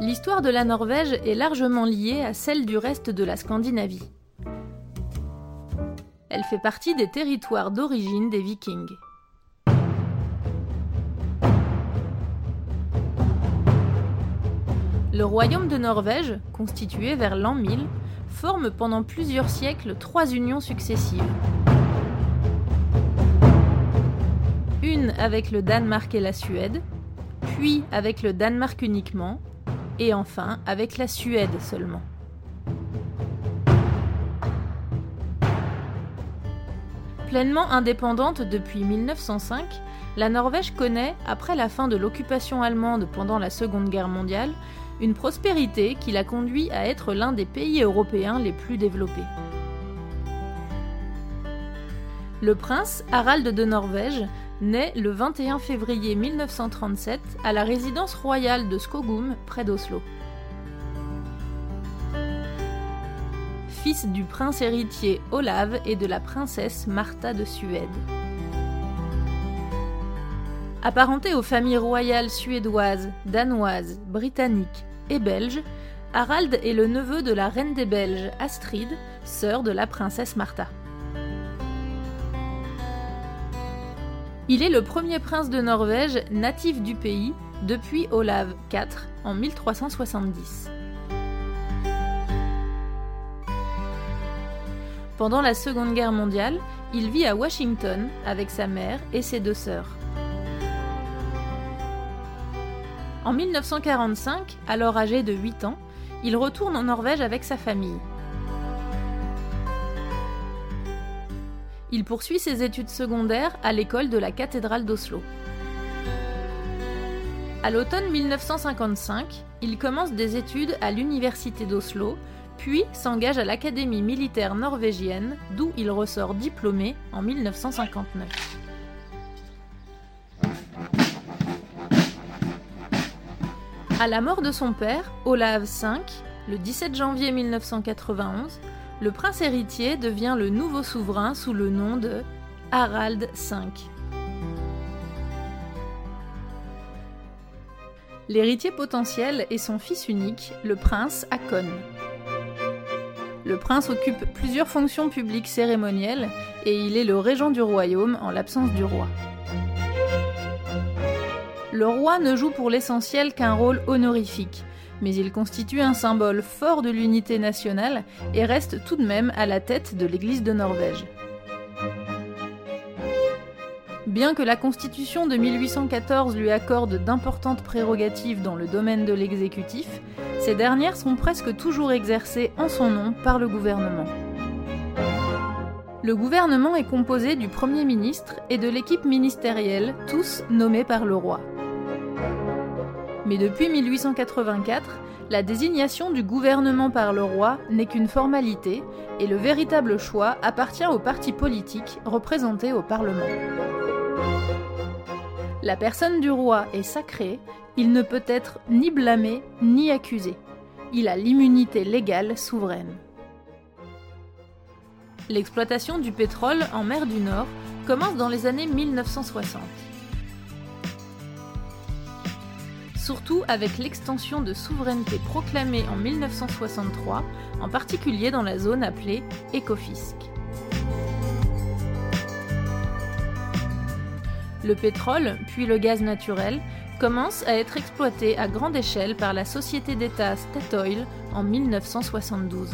L'histoire de la Norvège est largement liée à celle du reste de la Scandinavie. Elle fait partie des territoires d'origine des Vikings. Le royaume de Norvège, constitué vers l'an 1000, forme pendant plusieurs siècles trois unions successives. Une avec le Danemark et la Suède, puis avec le Danemark uniquement, et enfin avec la Suède seulement. Pleinement indépendante depuis 1905, la Norvège connaît, après la fin de l'occupation allemande pendant la Seconde Guerre mondiale, une prospérité qui l'a conduit à être l'un des pays européens les plus développés. Le prince Harald de Norvège naît le 21 février 1937 à la résidence royale de Skogum, près d'Oslo. Fils du prince héritier Olav et de la princesse Martha de Suède. Apparenté aux familles royales suédoises, danoises, britanniques et belges, Harald est le neveu de la reine des Belges, Astrid, sœur de la princesse Martha. Il est le premier prince de Norvège natif du pays depuis Olav IV en 1370. Pendant la Seconde Guerre mondiale, il vit à Washington avec sa mère et ses deux sœurs. En 1945, alors âgé de 8 ans, il retourne en Norvège avec sa famille. Il poursuit ses études secondaires à l'école de la cathédrale d'Oslo. À l'automne 1955, il commence des études à l'université d'Oslo, puis s'engage à l'académie militaire norvégienne, d'où il ressort diplômé en 1959. À la mort de son père, Olav V, le 17 janvier 1991, le prince héritier devient le nouveau souverain sous le nom de Harald V. L'héritier potentiel est son fils unique, le prince Hakon. Le prince occupe plusieurs fonctions publiques cérémonielles et il est le régent du royaume en l'absence du roi. Le roi ne joue pour l'essentiel qu'un rôle honorifique, mais il constitue un symbole fort de l'unité nationale et reste tout de même à la tête de l'Église de Norvège. Bien que la Constitution de 1814 lui accorde d'importantes prérogatives dans le domaine de l'exécutif, ces dernières sont presque toujours exercées en son nom par le gouvernement. Le gouvernement est composé du Premier ministre et de l'équipe ministérielle, tous nommés par le roi. Mais depuis 1884, la désignation du gouvernement par le roi n'est qu'une formalité et le véritable choix appartient aux partis politiques représentés au Parlement. La personne du roi est sacrée, il ne peut être ni blâmé ni accusé. Il a l'immunité légale souveraine. L'exploitation du pétrole en mer du Nord commence dans les années 1960. Surtout avec l'extension de souveraineté proclamée en 1963, en particulier dans la zone appelée Ecofisc. Le pétrole, puis le gaz naturel, commencent à être exploités à grande échelle par la société d'État Statoil en 1972.